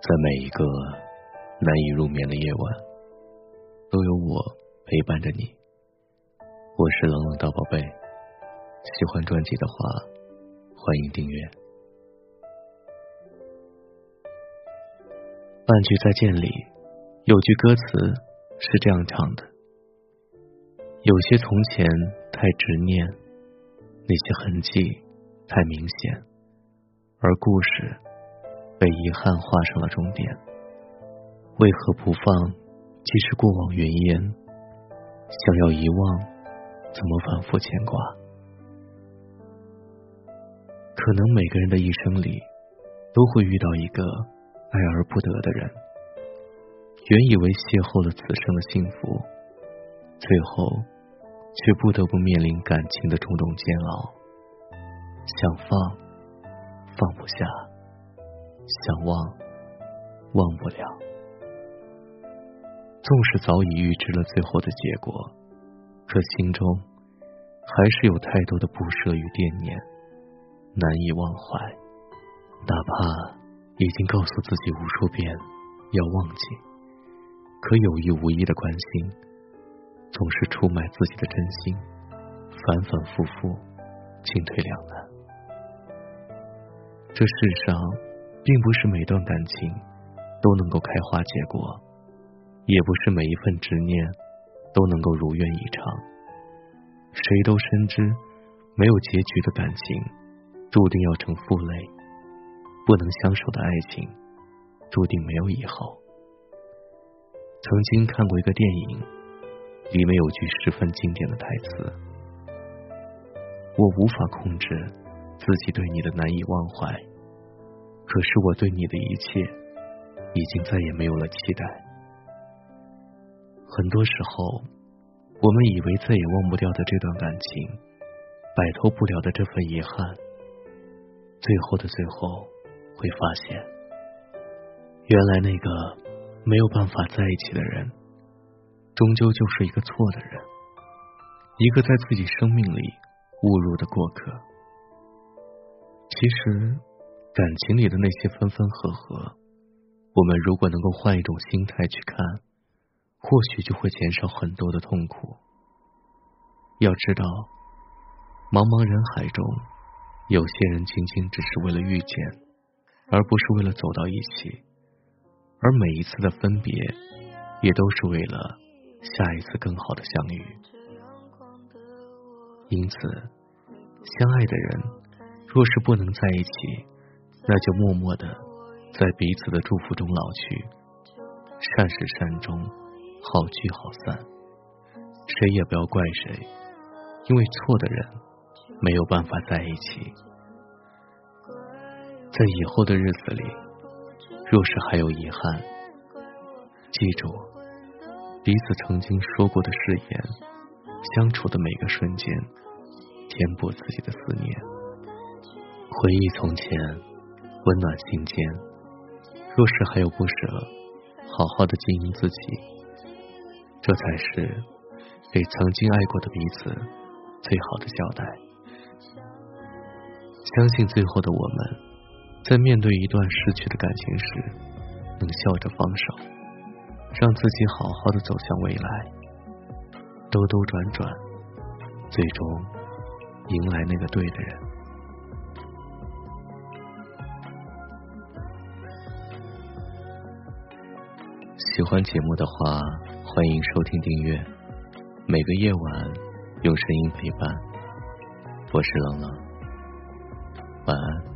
在每一个难以入眠的夜晚，都有我陪伴着你。我是冷冷大宝贝，喜欢专辑的话，欢迎订阅。半句再见里有句歌词是这样唱的：有些从前太执念，那些痕迹太明显，而故事。被遗憾画上了终点，为何不放？既是过往云烟，想要遗忘，怎么反复牵挂？可能每个人的一生里，都会遇到一个爱而不得的人，原以为邂逅了此生的幸福，最后却不得不面临感情的种种煎熬，想放，放不下。想忘，忘不了。纵使早已预知了最后的结果，可心中还是有太多的不舍与惦念，难以忘怀。哪怕已经告诉自己无数遍要忘记，可有意无意的关心，总是出卖自己的真心，反反复复，进退两难。这世上。并不是每段感情都能够开花结果，也不是每一份执念都能够如愿以偿。谁都深知，没有结局的感情注定要成负累，不能相守的爱情注定没有以后。曾经看过一个电影，里面有句十分经典的台词：“我无法控制自己对你的难以忘怀。”可是我对你的一切，已经再也没有了期待。很多时候，我们以为再也忘不掉的这段感情，摆脱不了的这份遗憾，最后的最后，会发现，原来那个没有办法在一起的人，终究就是一个错的人，一个在自己生命里误入的过客。其实。感情里的那些分分合合，我们如果能够换一种心态去看，或许就会减少很多的痛苦。要知道，茫茫人海中，有些人仅仅只是为了遇见，而不是为了走到一起，而每一次的分别，也都是为了下一次更好的相遇。因此，相爱的人若是不能在一起，那就默默的在彼此的祝福中老去，善始善终，好聚好散，谁也不要怪谁，因为错的人没有办法在一起。在以后的日子里，若是还有遗憾，记住彼此曾经说过的誓言，相处的每个瞬间，填补自己的思念，回忆从前。温暖心间，若是还有不舍，好好的经营自己，这才是给曾经爱过的彼此最好的交代。相信最后的我们，在面对一段失去的感情时，能笑着放手，让自己好好的走向未来，兜兜转转，最终迎来那个对的人。喜欢节目的话，欢迎收听订阅。每个夜晚用声音陪伴，我是冷冷，晚安。